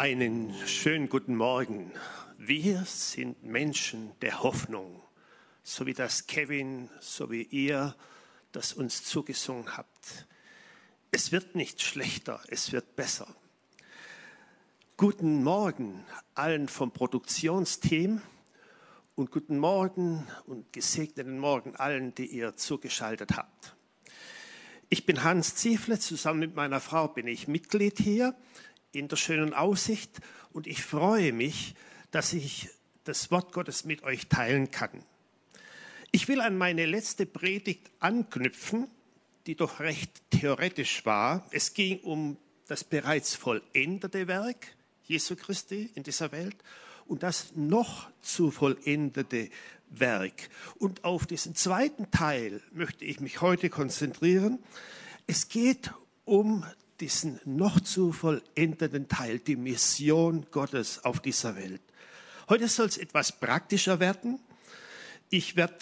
Einen schönen guten Morgen. Wir sind Menschen der Hoffnung, so wie das Kevin, so wie ihr das uns zugesungen habt. Es wird nicht schlechter, es wird besser. Guten Morgen allen vom Produktionsteam und guten Morgen und gesegneten Morgen allen, die ihr zugeschaltet habt. Ich bin Hans Ziefle, zusammen mit meiner Frau bin ich Mitglied hier in der schönen Aussicht und ich freue mich, dass ich das Wort Gottes mit euch teilen kann. Ich will an meine letzte Predigt anknüpfen, die doch recht theoretisch war. Es ging um das bereits vollendete Werk Jesu Christi in dieser Welt und das noch zu vollendete Werk. Und auf diesen zweiten Teil möchte ich mich heute konzentrieren. Es geht um diesen noch zu vollendeten Teil, die Mission Gottes auf dieser Welt. Heute soll es etwas praktischer werden. Ich werde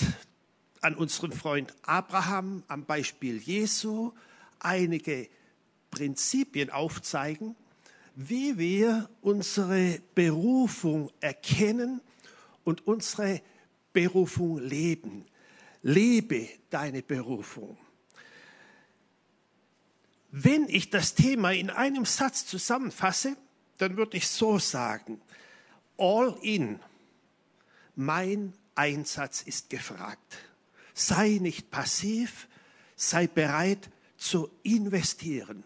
an unseren Freund Abraham am Beispiel Jesu einige Prinzipien aufzeigen, wie wir unsere Berufung erkennen und unsere Berufung leben. Lebe deine Berufung. Wenn ich das Thema in einem Satz zusammenfasse, dann würde ich so sagen, all in, mein Einsatz ist gefragt. Sei nicht passiv, sei bereit zu investieren.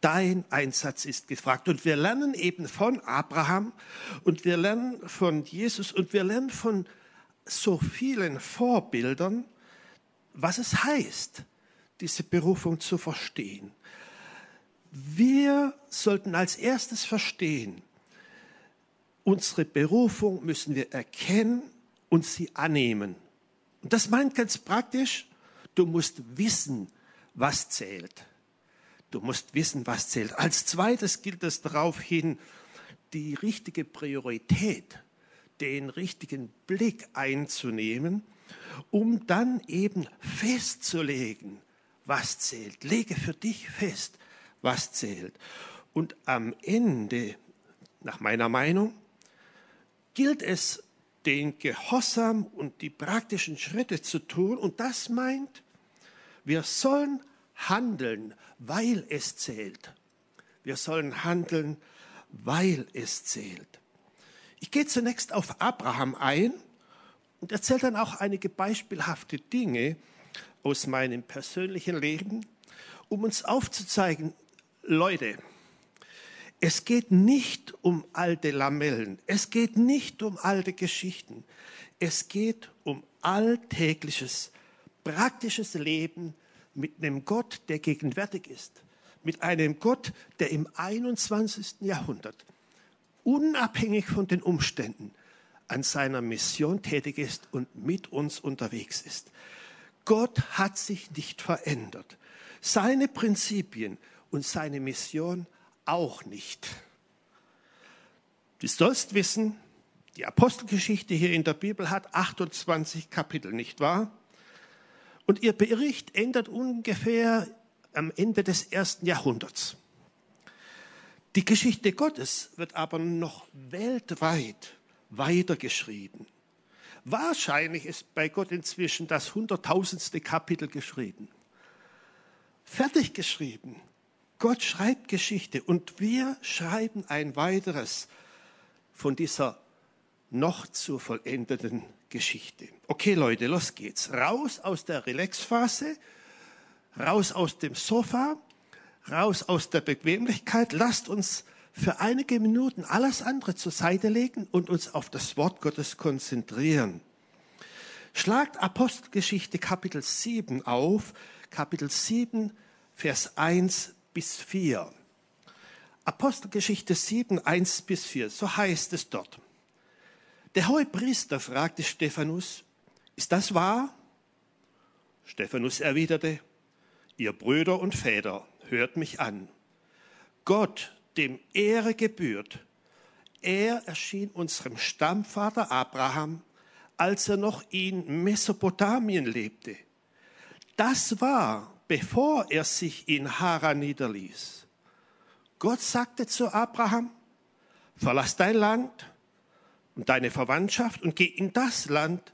Dein Einsatz ist gefragt. Und wir lernen eben von Abraham und wir lernen von Jesus und wir lernen von so vielen Vorbildern, was es heißt, diese Berufung zu verstehen. Wir sollten als erstes verstehen, unsere Berufung müssen wir erkennen und sie annehmen. Und das meint ganz praktisch, du musst wissen, was zählt. Du musst wissen, was zählt. Als zweites gilt es darauf hin, die richtige Priorität, den richtigen Blick einzunehmen, um dann eben festzulegen, was zählt. Lege für dich fest, was zählt. Und am Ende, nach meiner Meinung, gilt es, den Gehorsam und die praktischen Schritte zu tun. Und das meint, wir sollen handeln, weil es zählt. Wir sollen handeln, weil es zählt. Ich gehe zunächst auf Abraham ein und erzähle dann auch einige beispielhafte Dinge aus meinem persönlichen Leben, um uns aufzuzeigen, Leute, es geht nicht um alte Lamellen, es geht nicht um alte Geschichten, es geht um alltägliches, praktisches Leben mit einem Gott, der gegenwärtig ist, mit einem Gott, der im 21. Jahrhundert unabhängig von den Umständen an seiner Mission tätig ist und mit uns unterwegs ist. Gott hat sich nicht verändert. Seine Prinzipien und seine Mission auch nicht. Du sollst wissen, die Apostelgeschichte hier in der Bibel hat 28 Kapitel, nicht wahr? Und ihr Bericht endet ungefähr am Ende des ersten Jahrhunderts. Die Geschichte Gottes wird aber noch weltweit weitergeschrieben. Wahrscheinlich ist bei Gott inzwischen das hunderttausendste Kapitel geschrieben. Fertig geschrieben. Gott schreibt Geschichte und wir schreiben ein weiteres von dieser noch zu vollendeten Geschichte. Okay, Leute, los geht's. Raus aus der Relaxphase, raus aus dem Sofa, raus aus der Bequemlichkeit. Lasst uns für einige Minuten alles andere zur Seite legen und uns auf das Wort Gottes konzentrieren. Schlagt Apostelgeschichte Kapitel 7 auf, Kapitel 7, Vers 1 bis 4. Apostelgeschichte 7, 1 bis 4, so heißt es dort. Der hohe Priester fragte Stephanus, ist das wahr? Stephanus erwiderte, ihr Brüder und Väter, hört mich an. Gott, dem Ehre gebührt, er erschien unserem Stammvater Abraham, als er noch in Mesopotamien lebte. Das war bevor er sich in Haran niederließ. Gott sagte zu Abraham, verlass dein Land und deine Verwandtschaft und geh in das Land,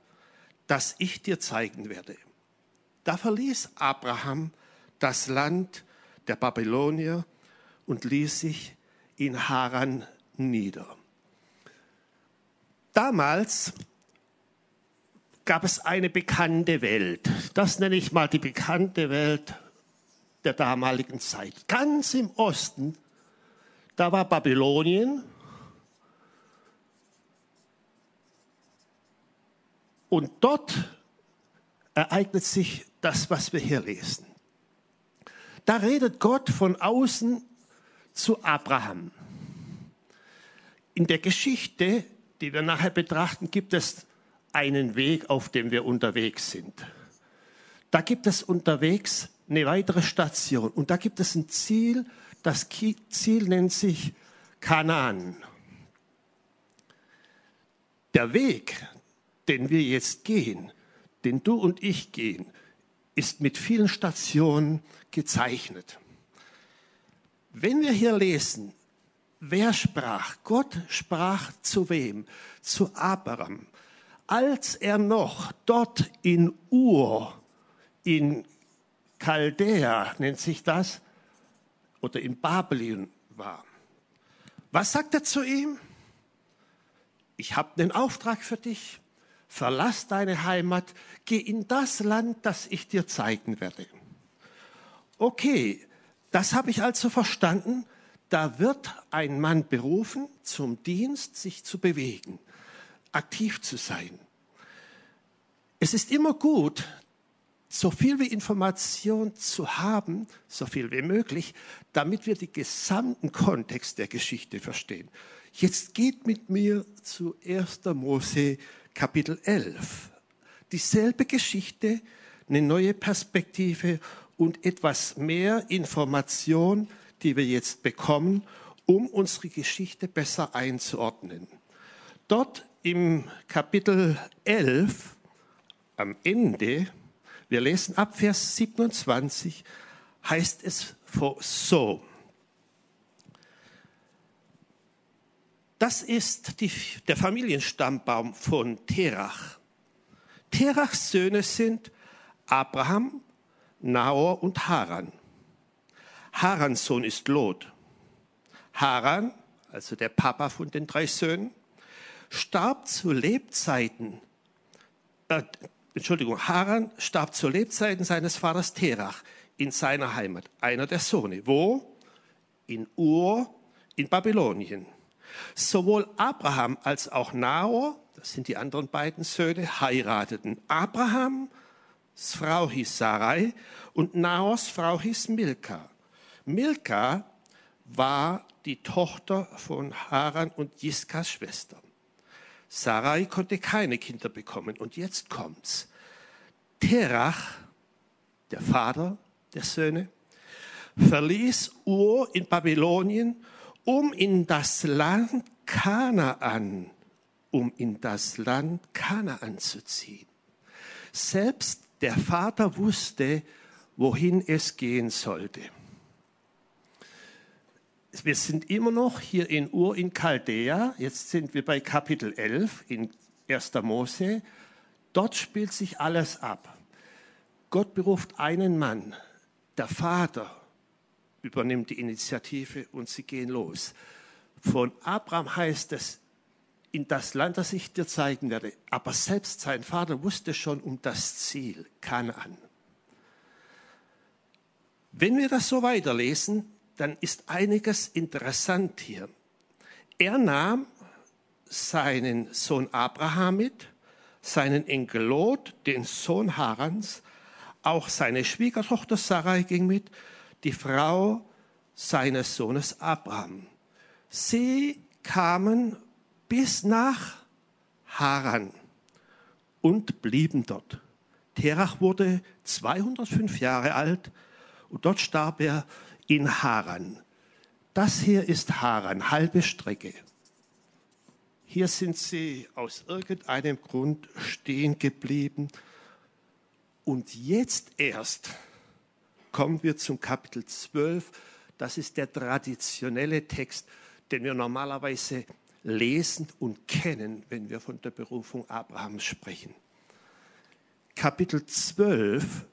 das ich dir zeigen werde. Da verließ Abraham das Land der Babylonier und ließ sich in Haran nieder. Damals gab es eine bekannte Welt. Das nenne ich mal die bekannte Welt der damaligen Zeit. Ganz im Osten, da war Babylonien. Und dort ereignet sich das, was wir hier lesen. Da redet Gott von außen zu Abraham. In der Geschichte, die wir nachher betrachten, gibt es einen Weg, auf dem wir unterwegs sind. Da gibt es unterwegs eine weitere Station und da gibt es ein Ziel. Das Ziel nennt sich Kanaan. Der Weg, den wir jetzt gehen, den du und ich gehen, ist mit vielen Stationen gezeichnet. Wenn wir hier lesen, wer sprach? Gott sprach zu wem? Zu Abraham. Als er noch dort in Ur, in Chaldea nennt sich das, oder in Babylon war. Was sagt er zu ihm? Ich habe den Auftrag für dich verlass deine Heimat, geh in das Land, das ich dir zeigen werde. Okay, das habe ich also verstanden. Da wird ein Mann berufen zum Dienst, sich zu bewegen, aktiv zu sein. Es ist immer gut, so viel wie Information zu haben, so viel wie möglich, damit wir den gesamten Kontext der Geschichte verstehen. Jetzt geht mit mir zu 1. Mose Kapitel 11. Dieselbe Geschichte, eine neue Perspektive und etwas mehr Information, die wir jetzt bekommen, um unsere Geschichte besser einzuordnen. Dort im Kapitel 11, am Ende, wir lesen ab Vers 27, heißt es so. Das ist die, der Familienstammbaum von Terach. Terachs Söhne sind Abraham, Nahor und Haran. Harans Sohn ist Lot. Haran, also der Papa von den drei Söhnen, starb zu Lebzeiten, äh, Entschuldigung, Haran starb zu Lebzeiten seines Vaters Terach in seiner Heimat, einer der Sohne. Wo? In Ur, in Babylonien. Sowohl Abraham als auch Nahor, das sind die anderen beiden Söhne, heirateten. Abrahams Frau hieß Sarai und Nahors Frau hieß Milka. Milka war die Tochter von Haran und Jiskas Schwester. Sarai konnte keine Kinder bekommen. Und jetzt kommt's. Terach, der Vater der Söhne, verließ Ur in Babylonien um in das Land Kanaan, um in das Land Kanaan zu ziehen. Selbst der Vater wusste, wohin es gehen sollte. Wir sind immer noch hier in Ur in Chaldea. Jetzt sind wir bei Kapitel 11 in 1. Mose. Dort spielt sich alles ab. Gott beruft einen Mann, der Vater übernimmt die Initiative und sie gehen los. Von Abraham heißt es, in das Land, das ich dir zeigen werde. Aber selbst sein Vater wusste schon um das Ziel, Kanaan. Wenn wir das so weiterlesen, dann ist einiges interessant hier. Er nahm seinen Sohn Abraham mit, seinen Enkel Lot, den Sohn Harans, auch seine Schwiegertochter Sarai ging mit die Frau seines Sohnes Abraham. Sie kamen bis nach Haran und blieben dort. Terach wurde 205 Jahre alt und dort starb er in Haran. Das hier ist Haran, halbe Strecke. Hier sind sie aus irgendeinem Grund stehen geblieben und jetzt erst kommen wir zum Kapitel 12. Das ist der traditionelle Text, den wir normalerweise lesen und kennen, wenn wir von der Berufung Abrahams sprechen. Kapitel 12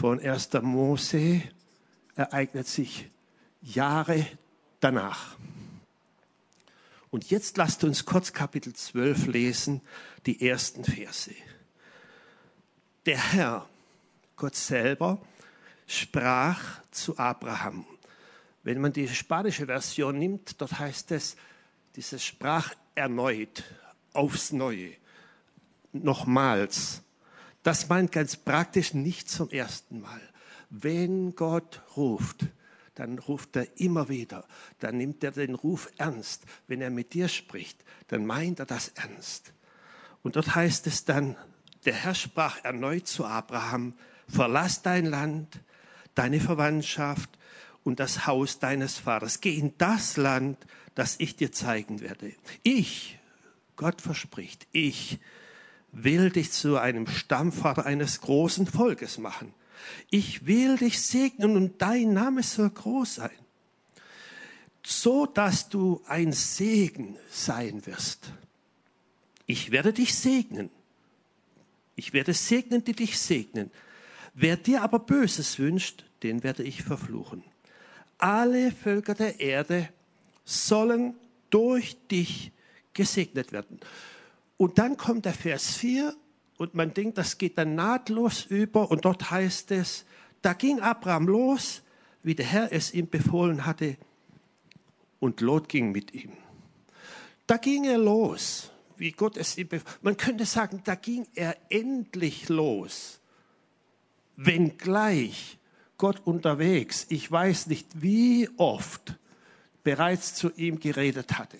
von 1. Mose ereignet sich Jahre danach. Und jetzt lasst uns kurz Kapitel 12 lesen, die ersten Verse. Der Herr, Gott selber, sprach zu Abraham. Wenn man die spanische Version nimmt, dort heißt es, dieses sprach erneut, aufs Neue, nochmals. Das meint ganz praktisch nicht zum ersten Mal. Wenn Gott ruft, dann ruft er immer wieder. Dann nimmt er den Ruf ernst. Wenn er mit dir spricht, dann meint er das ernst. Und dort heißt es dann, der Herr sprach erneut zu Abraham, verlass dein Land, deine Verwandtschaft und das Haus deines Vaters. Geh in das Land, das ich dir zeigen werde. Ich, Gott verspricht, ich will dich zu einem Stammvater eines großen Volkes machen. Ich will dich segnen und dein Name soll groß sein, so dass du ein Segen sein wirst. Ich werde dich segnen. Ich werde segnen, die dich segnen. Wer dir aber Böses wünscht, den werde ich verfluchen. Alle Völker der Erde sollen durch dich gesegnet werden. Und dann kommt der Vers 4 und man denkt, das geht dann nahtlos über und dort heißt es, da ging Abraham los, wie der Herr es ihm befohlen hatte und Lot ging mit ihm. Da ging er los, wie Gott es ihm befohlen Man könnte sagen, da ging er endlich los, wenngleich Gott unterwegs, ich weiß nicht wie oft, bereits zu ihm geredet hatte.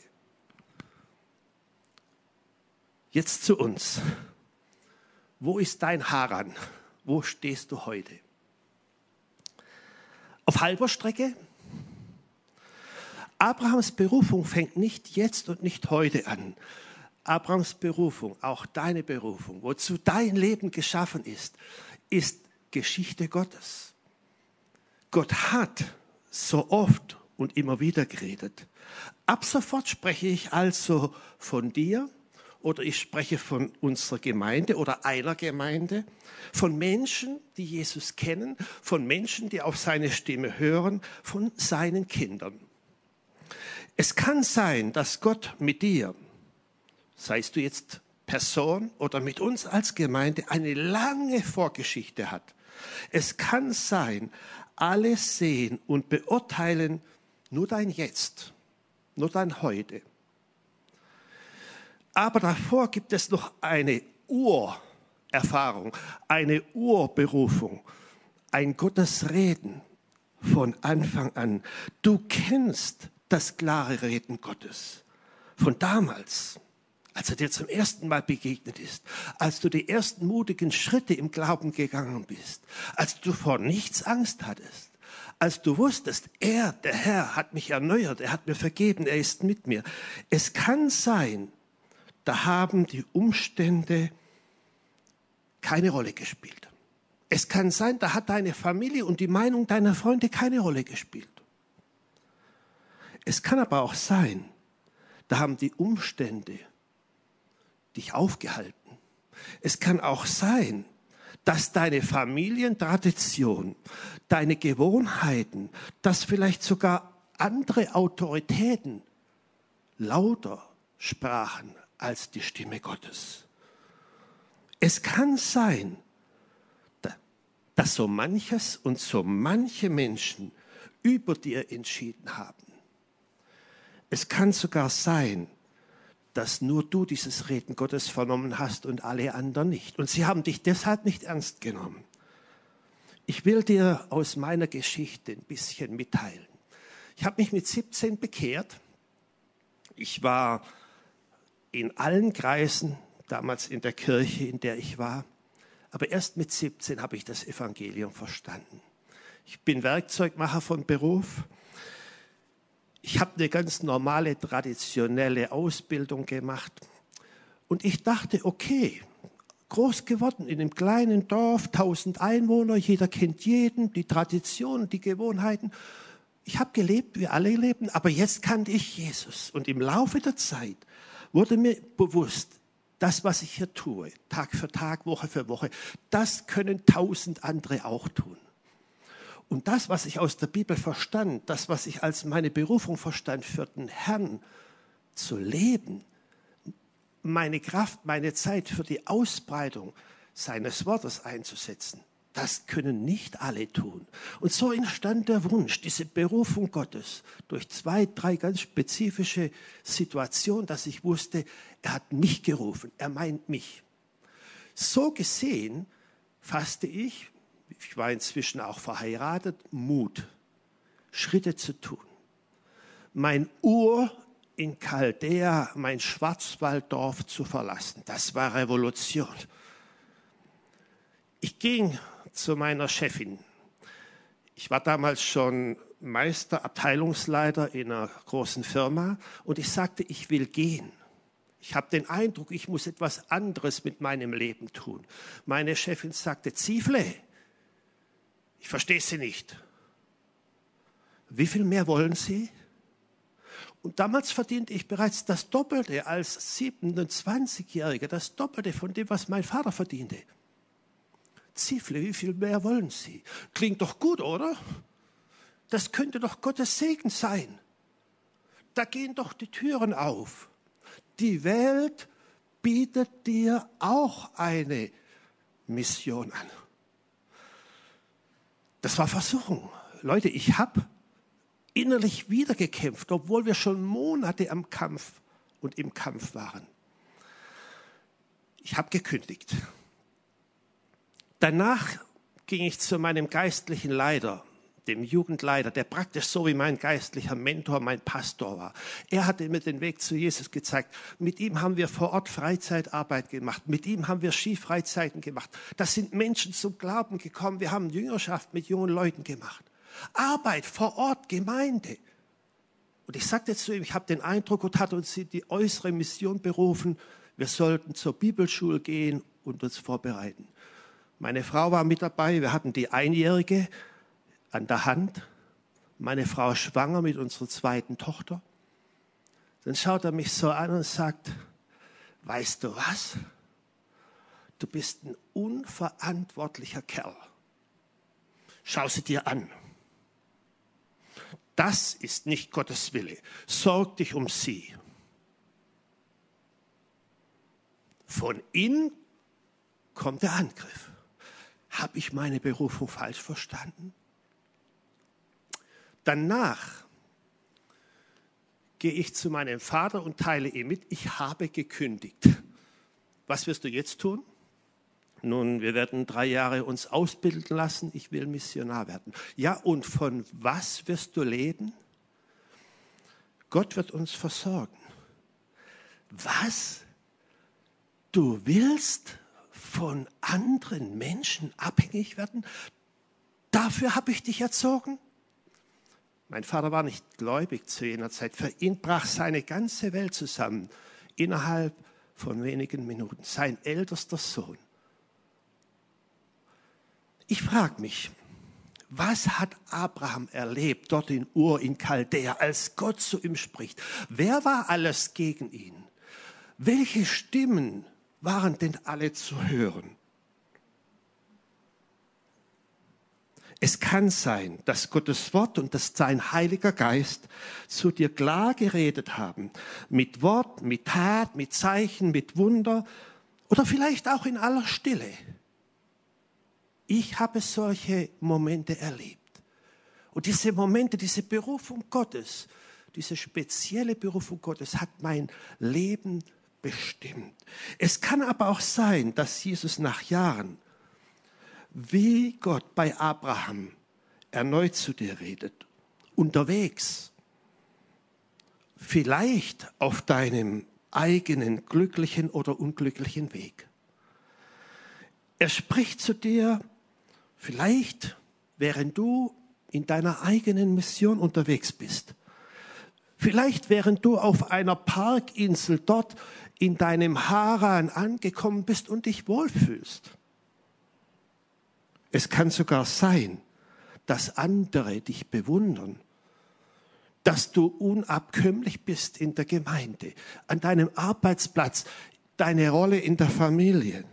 Jetzt zu uns. Wo ist dein Haran? Wo stehst du heute? Auf halber Strecke? Abrahams Berufung fängt nicht jetzt und nicht heute an. Abrahams Berufung, auch deine Berufung, wozu dein Leben geschaffen ist, ist Geschichte Gottes. Gott hat so oft und immer wieder geredet. Ab sofort spreche ich also von dir, oder ich spreche von unserer Gemeinde oder einer Gemeinde, von Menschen, die Jesus kennen, von Menschen, die auf seine Stimme hören, von seinen Kindern. Es kann sein, dass Gott mit dir, seist du jetzt Person oder mit uns als Gemeinde, eine lange Vorgeschichte hat. Es kann sein, alle sehen und beurteilen nur dein Jetzt, nur dein Heute. Aber davor gibt es noch eine Urerfahrung, eine Urberufung, ein Gottesreden von Anfang an. Du kennst das klare Reden Gottes von damals, als er dir zum ersten Mal begegnet ist, als du die ersten mutigen Schritte im Glauben gegangen bist, als du vor nichts Angst hattest, als du wusstest, er, der Herr, hat mich erneuert, er hat mir vergeben, er ist mit mir. Es kann sein, da haben die Umstände keine Rolle gespielt. Es kann sein, da hat deine Familie und die Meinung deiner Freunde keine Rolle gespielt. Es kann aber auch sein, da haben die Umstände dich aufgehalten. Es kann auch sein, dass deine Familientradition, deine Gewohnheiten, dass vielleicht sogar andere Autoritäten lauter sprachen als die Stimme Gottes. Es kann sein, dass so manches und so manche Menschen über dir entschieden haben. Es kann sogar sein, dass nur du dieses Reden Gottes vernommen hast und alle anderen nicht. Und sie haben dich deshalb nicht ernst genommen. Ich will dir aus meiner Geschichte ein bisschen mitteilen. Ich habe mich mit 17 bekehrt. Ich war in allen Kreisen, damals in der Kirche, in der ich war. Aber erst mit 17 habe ich das Evangelium verstanden. Ich bin Werkzeugmacher von Beruf. Ich habe eine ganz normale, traditionelle Ausbildung gemacht. Und ich dachte, okay, groß geworden in einem kleinen Dorf, tausend Einwohner, jeder kennt jeden, die Traditionen, die Gewohnheiten. ich habe gelebt, wir alle leben, aber jetzt kannte ich Jesus. Und im Laufe der Zeit wurde mir bewusst, das, was ich hier tue, Tag für Tag, Woche für Woche, das können tausend andere auch tun. Und das, was ich aus der Bibel verstand, das, was ich als meine Berufung verstand, für den Herrn zu leben, meine Kraft, meine Zeit für die Ausbreitung seines Wortes einzusetzen, das können nicht alle tun. Und so entstand der Wunsch, diese Berufung Gottes durch zwei, drei ganz spezifische Situationen, dass ich wusste, er hat mich gerufen, er meint mich. So gesehen fasste ich, ich war inzwischen auch verheiratet, Mut, Schritte zu tun. Mein Ur in Chaldea, mein Schwarzwalddorf zu verlassen, das war Revolution. Ich ging zu meiner Chefin. Ich war damals schon Meister, Abteilungsleiter in einer großen Firma und ich sagte, ich will gehen. Ich habe den Eindruck, ich muss etwas anderes mit meinem Leben tun. Meine Chefin sagte, Ziefle, ich verstehe Sie nicht. Wie viel mehr wollen Sie? Und damals verdiente ich bereits das Doppelte als 27-Jähriger, das Doppelte von dem, was mein Vater verdiente. Zifle, wie viel mehr wollen Sie? Klingt doch gut, oder? Das könnte doch Gottes Segen sein. Da gehen doch die Türen auf. Die Welt bietet dir auch eine Mission an. Das war Versuchung. Leute, ich habe innerlich wiedergekämpft, obwohl wir schon Monate am Kampf und im Kampf waren. Ich habe gekündigt. Danach ging ich zu meinem geistlichen Leiter, dem Jugendleiter, der praktisch so wie mein geistlicher Mentor, mein Pastor war. Er hatte mir den Weg zu Jesus gezeigt. Mit ihm haben wir vor Ort Freizeitarbeit gemacht. Mit ihm haben wir Skifreizeiten gemacht. Das sind Menschen zum Glauben gekommen. Wir haben Jüngerschaft mit jungen Leuten gemacht. Arbeit vor Ort, Gemeinde. Und ich sagte zu ihm, ich habe den Eindruck, Gott hat uns in die äußere Mission berufen. Wir sollten zur Bibelschule gehen und uns vorbereiten. Meine Frau war mit dabei. Wir hatten die Einjährige an der Hand. Meine Frau schwanger mit unserer zweiten Tochter. Dann schaut er mich so an und sagt, weißt du was? Du bist ein unverantwortlicher Kerl. Schau sie dir an. Das ist nicht Gottes Wille. Sorg dich um sie. Von innen kommt der Angriff. Habe ich meine Berufung falsch verstanden? Danach gehe ich zu meinem Vater und teile ihm mit, ich habe gekündigt. Was wirst du jetzt tun? Nun, wir werden drei Jahre uns ausbilden lassen. Ich will Missionar werden. Ja, und von was wirst du leben? Gott wird uns versorgen. Was? Du willst von anderen Menschen abhängig werden? Dafür habe ich dich erzogen? Mein Vater war nicht gläubig zu jener Zeit. Für ihn brach seine ganze Welt zusammen innerhalb von wenigen Minuten. Sein ältester Sohn. Ich frage mich, was hat Abraham erlebt dort in Ur in Chaldea, als Gott zu ihm spricht? Wer war alles gegen ihn? Welche Stimmen waren denn alle zu hören? Es kann sein, dass Gottes Wort und dass sein Heiliger Geist zu dir klar geredet haben. Mit Wort, mit Tat, mit Zeichen, mit Wunder oder vielleicht auch in aller Stille. Ich habe solche Momente erlebt. Und diese Momente, diese Berufung Gottes, diese spezielle Berufung Gottes hat mein Leben bestimmt. Es kann aber auch sein, dass Jesus nach Jahren, wie Gott bei Abraham erneut zu dir redet, unterwegs, vielleicht auf deinem eigenen glücklichen oder unglücklichen Weg. Er spricht zu dir, vielleicht während du in deiner eigenen Mission unterwegs bist. Vielleicht während du auf einer Parkinsel dort in deinem Haran angekommen bist und dich wohlfühlst. Es kann sogar sein, dass andere dich bewundern dass du unabkömmlich bist in der Gemeinde, an deinem Arbeitsplatz, deine Rolle in der Familie.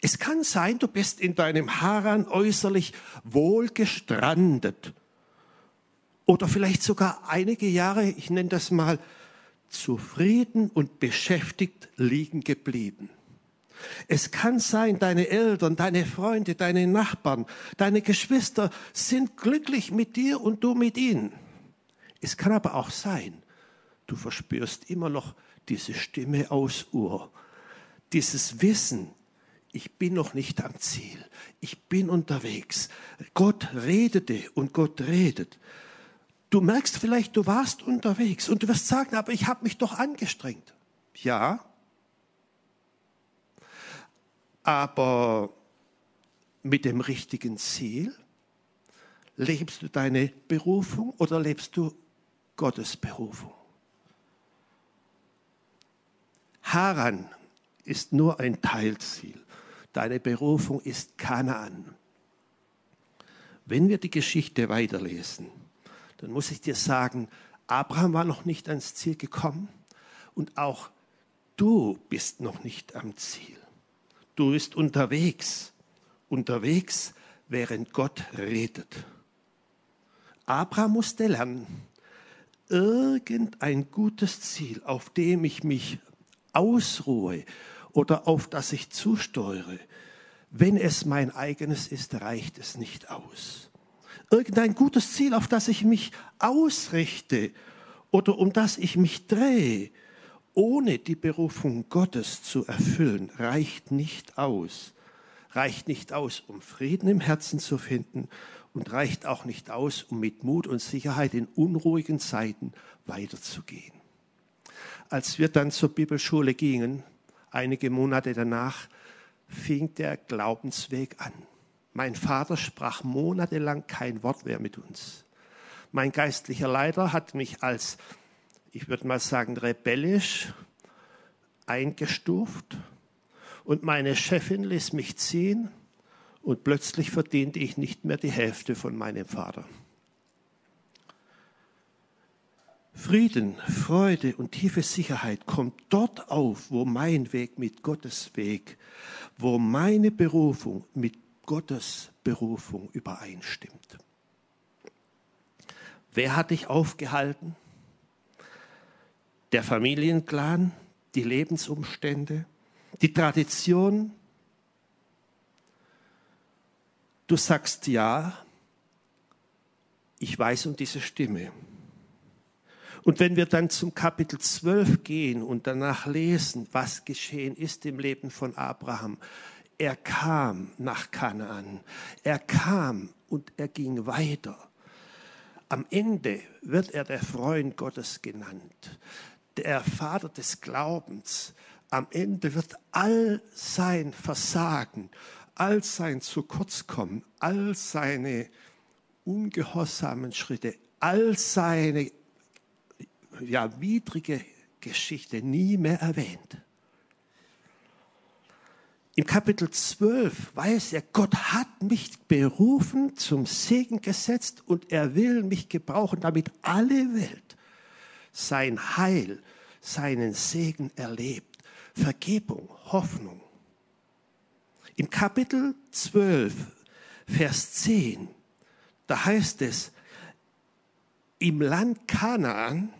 Es kann sein, du bist in deinem Haran äußerlich wohl gestrandet oder vielleicht sogar einige Jahre, ich nenne das mal, zufrieden und beschäftigt liegen geblieben. Es kann sein, deine Eltern, deine Freunde, deine Nachbarn, deine Geschwister sind glücklich mit dir und du mit ihnen. Es kann aber auch sein, du verspürst immer noch diese Stimme aus Ur, dieses Wissen, ich bin noch nicht am Ziel, ich bin unterwegs. Gott redete und Gott redet. Du merkst vielleicht, du warst unterwegs und du wirst sagen, aber ich habe mich doch angestrengt. Ja, aber mit dem richtigen Ziel? Lebst du deine Berufung oder lebst du Gottes Berufung? Haran ist nur ein Teilziel. Deine Berufung ist Kanaan. Wenn wir die Geschichte weiterlesen, dann muss ich dir sagen, Abraham war noch nicht ans Ziel gekommen und auch du bist noch nicht am Ziel. Du bist unterwegs, unterwegs, während Gott redet. Abraham musste lernen, irgendein gutes Ziel, auf dem ich mich ausruhe oder auf das ich zusteuere, wenn es mein eigenes ist, reicht es nicht aus irgendein gutes Ziel, auf das ich mich ausrichte oder um das ich mich drehe, ohne die Berufung Gottes zu erfüllen, reicht nicht aus. Reicht nicht aus, um Frieden im Herzen zu finden und reicht auch nicht aus, um mit Mut und Sicherheit in unruhigen Zeiten weiterzugehen. Als wir dann zur Bibelschule gingen, einige Monate danach, fing der Glaubensweg an. Mein Vater sprach monatelang kein Wort mehr mit uns. Mein geistlicher Leiter hat mich als, ich würde mal sagen, rebellisch eingestuft und meine Chefin ließ mich ziehen und plötzlich verdiente ich nicht mehr die Hälfte von meinem Vater. Frieden, Freude und tiefe Sicherheit kommt dort auf, wo mein Weg mit Gottes Weg, wo meine Berufung mit Gottes Berufung übereinstimmt. Wer hat dich aufgehalten? Der Familienclan, die Lebensumstände, die Tradition. Du sagst ja, ich weiß um diese Stimme. Und wenn wir dann zum Kapitel 12 gehen und danach lesen, was geschehen ist im Leben von Abraham, er kam nach Kanaan. Er kam und er ging weiter. Am Ende wird er der Freund Gottes genannt, der Vater des Glaubens. Am Ende wird all sein Versagen, all sein zu kurz kommen, all seine ungehorsamen Schritte, all seine ja, widrige Geschichte nie mehr erwähnt. Im Kapitel 12 weiß er, Gott hat mich berufen, zum Segen gesetzt und er will mich gebrauchen, damit alle Welt sein Heil, seinen Segen erlebt. Vergebung, Hoffnung. Im Kapitel 12, Vers 10, da heißt es, im Land Kanaan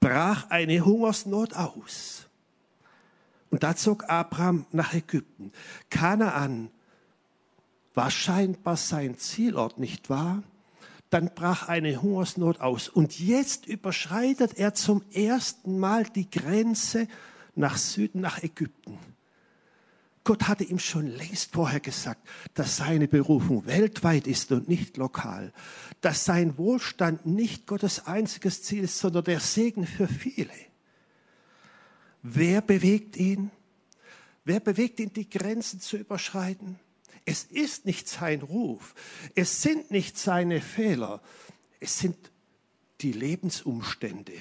brach eine Hungersnot aus. Und da zog Abraham nach Ägypten. Kanaan war scheinbar sein Zielort, nicht wahr? Dann brach eine Hungersnot aus. Und jetzt überschreitet er zum ersten Mal die Grenze nach Süden, nach Ägypten. Gott hatte ihm schon längst vorher gesagt, dass seine Berufung weltweit ist und nicht lokal, dass sein Wohlstand nicht Gottes einziges Ziel ist, sondern der Segen für viele. Wer bewegt ihn? Wer bewegt ihn, die Grenzen zu überschreiten? Es ist nicht sein Ruf. Es sind nicht seine Fehler. Es sind die Lebensumstände.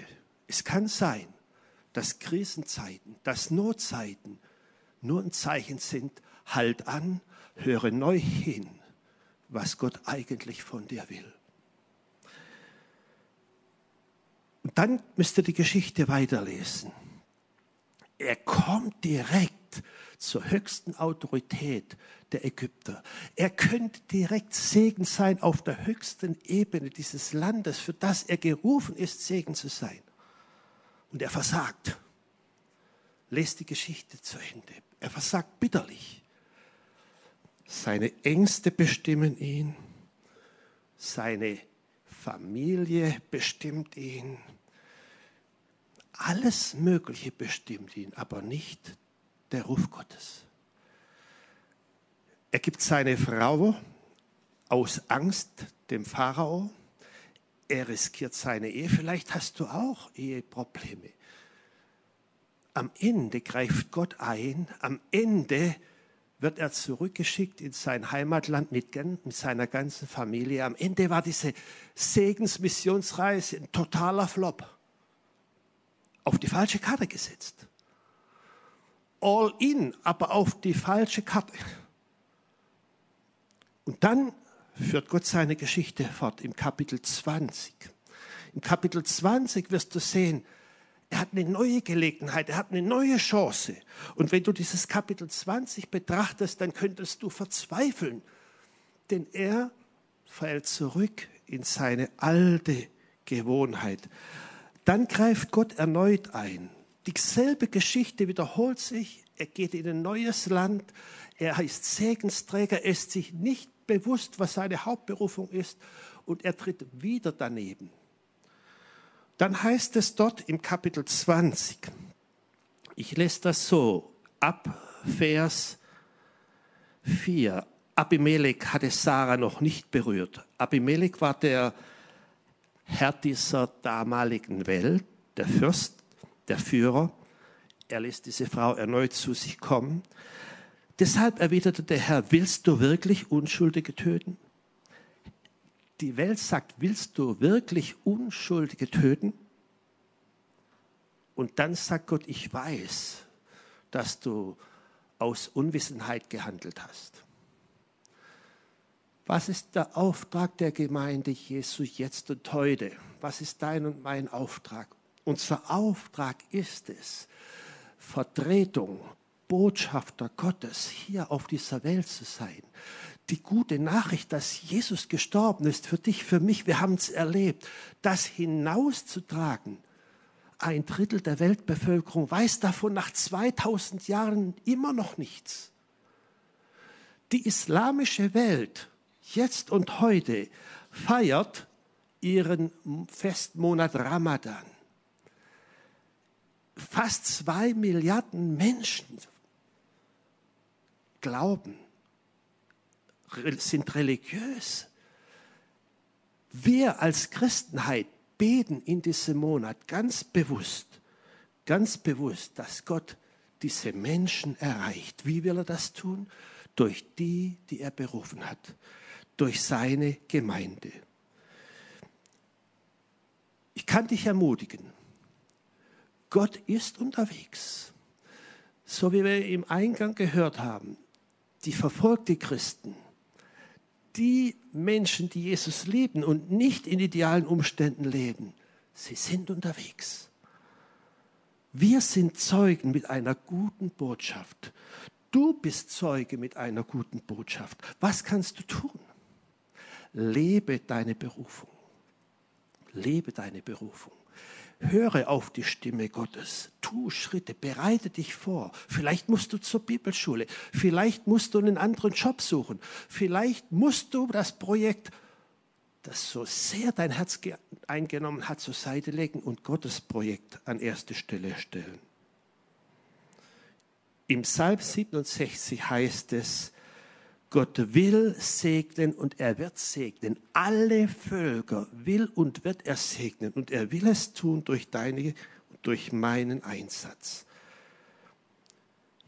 Es kann sein, dass Krisenzeiten, dass Notzeiten nur ein Zeichen sind, halt an, höre neu hin, was Gott eigentlich von dir will. Und dann müsst ihr die Geschichte weiterlesen. Kommt direkt zur höchsten Autorität der Ägypter. Er könnte direkt Segen sein auf der höchsten Ebene dieses Landes, für das er gerufen ist, Segen zu sein. Und er versagt. Lest die Geschichte zu Ende. Er versagt bitterlich. Seine Ängste bestimmen ihn. Seine Familie bestimmt ihn. Alles Mögliche bestimmt ihn, aber nicht der Ruf Gottes. Er gibt seine Frau aus Angst dem Pharao. Er riskiert seine Ehe. Vielleicht hast du auch Eheprobleme. Am Ende greift Gott ein. Am Ende wird er zurückgeschickt in sein Heimatland mit, seiner ganzen Familie. Am Ende war diese Segensmissionsreise ein totaler Flop. Auf die falsche Karte gesetzt. All in, aber auf die falsche Karte. Und dann führt Gott seine Geschichte fort im Kapitel 20. Im Kapitel 20 wirst du sehen, er hat eine neue Gelegenheit, er hat eine neue Chance. Und wenn du dieses Kapitel 20 betrachtest, dann könntest du verzweifeln, denn er fällt zurück in seine alte Gewohnheit. Dann greift Gott erneut ein. Dieselbe Geschichte wiederholt sich. Er geht in ein neues Land. Er heißt Segensträger. Er ist sich nicht bewusst, was seine Hauptberufung ist. Und er tritt wieder daneben dann heißt es dort im Kapitel 20, ich lese das so, ab Vers 4. Abimelech hatte Sarah noch nicht berührt. Abimelech war der Herr dieser damaligen Welt, der Fürst, der Führer. Er lässt diese Frau erneut zu sich kommen. Deshalb erwiderte der Herr, willst du wirklich Unschuldige töten? die Welt sagt, willst du wirklich Unschuldige töten? Und dann sagt Gott, ich weiß, dass du aus Unwissenheit gehandelt hast. Was ist der Auftrag der Gemeinde Jesu jetzt und heute? Was ist dein und mein Auftrag? Unser Auftrag ist es, Vertretung, Botschafter Gottes hier auf dieser Welt zu sein die gute Nachricht, dass Jesus gestorben ist für dich, für mich, wir haben es erlebt, das hinauszutragen. Ein Drittel der Weltbevölkerung weiß davon nach 2000 Jahren immer noch nichts. Die islamische Welt, jetzt und heute, feiert ihren Festmonat Ramadan. Fast zwei Milliarden Menschen glauben sind religiös. Wir als Christenheit beten in diesem Monat ganz bewusst, ganz bewusst, dass Gott diese Menschen erreicht. Wie will er das tun? Durch die, die er berufen hat, durch seine Gemeinde. Ich kann dich ermutigen, Gott ist unterwegs. So wie wir im Eingang gehört haben, die verfolgte Christen, die Menschen, die Jesus lieben und nicht in idealen Umständen leben, sie sind unterwegs. Wir sind Zeugen mit einer guten Botschaft. Du bist Zeuge mit einer guten Botschaft. Was kannst du tun? Lebe deine Berufung. Lebe deine Berufung. Höre auf die Stimme Gottes. Tu Schritte, bereite dich vor. Vielleicht musst du zur Bibelschule. Vielleicht musst du einen anderen Job suchen. Vielleicht musst du das Projekt, das so sehr dein Herz eingenommen hat, zur Seite legen und Gottes Projekt an erste Stelle stellen. Im Psalm 67 heißt es, Gott will segnen und er wird segnen. Alle Völker will und wird er segnen und er will es tun durch deine durch meinen Einsatz.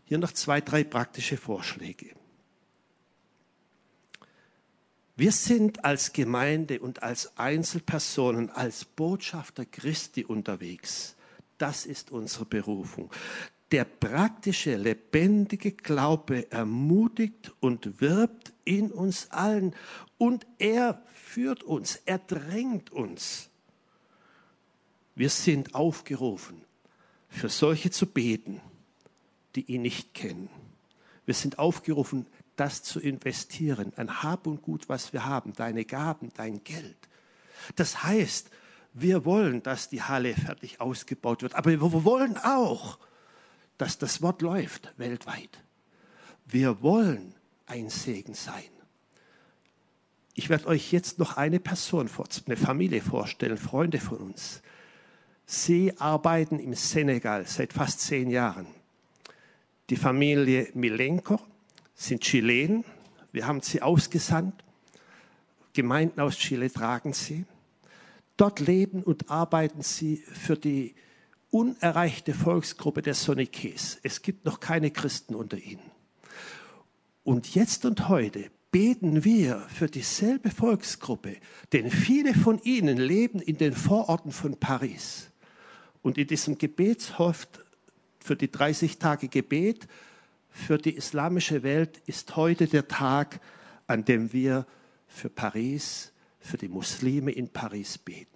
Hier noch zwei, drei praktische Vorschläge. Wir sind als Gemeinde und als Einzelpersonen, als Botschafter Christi unterwegs. Das ist unsere Berufung der praktische, lebendige Glaube ermutigt und wirbt in uns allen und er führt uns, er drängt uns. Wir sind aufgerufen, für solche zu beten, die ihn nicht kennen. Wir sind aufgerufen, das zu investieren, ein Hab und Gut, was wir haben, deine Gaben, dein Geld. Das heißt, wir wollen, dass die Halle fertig ausgebaut wird, aber wir wollen auch, dass das Wort läuft weltweit. Wir wollen ein Segen sein. Ich werde euch jetzt noch eine Person, eine Familie vorstellen, Freunde von uns. Sie arbeiten im Senegal seit fast zehn Jahren. Die Familie Milenko sind Chilenen. Wir haben sie ausgesandt. Gemeinden aus Chile tragen sie. Dort leben und arbeiten sie für die unerreichte Volksgruppe der Sonikes. Es gibt noch keine Christen unter ihnen. Und jetzt und heute beten wir für dieselbe Volksgruppe, denn viele von ihnen leben in den Vororten von Paris. Und in diesem Gebetshof für die 30 Tage Gebet für die islamische Welt ist heute der Tag, an dem wir für Paris, für die Muslime in Paris beten,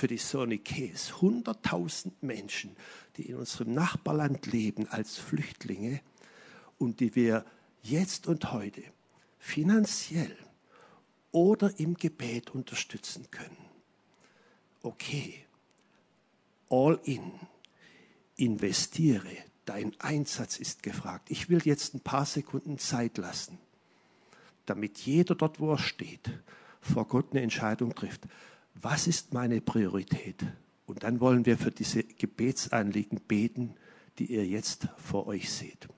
für die Sonikes, 100.000 Menschen, die in unserem Nachbarland leben als Flüchtlinge und die wir jetzt und heute finanziell oder im Gebet unterstützen können. Okay, all in, investiere, dein Einsatz ist gefragt. Ich will jetzt ein paar Sekunden Zeit lassen, damit jeder dort, wo er steht, vor Gott eine Entscheidung trifft. Was ist meine Priorität? Und dann wollen wir für diese Gebetsanliegen beten, die ihr jetzt vor euch seht.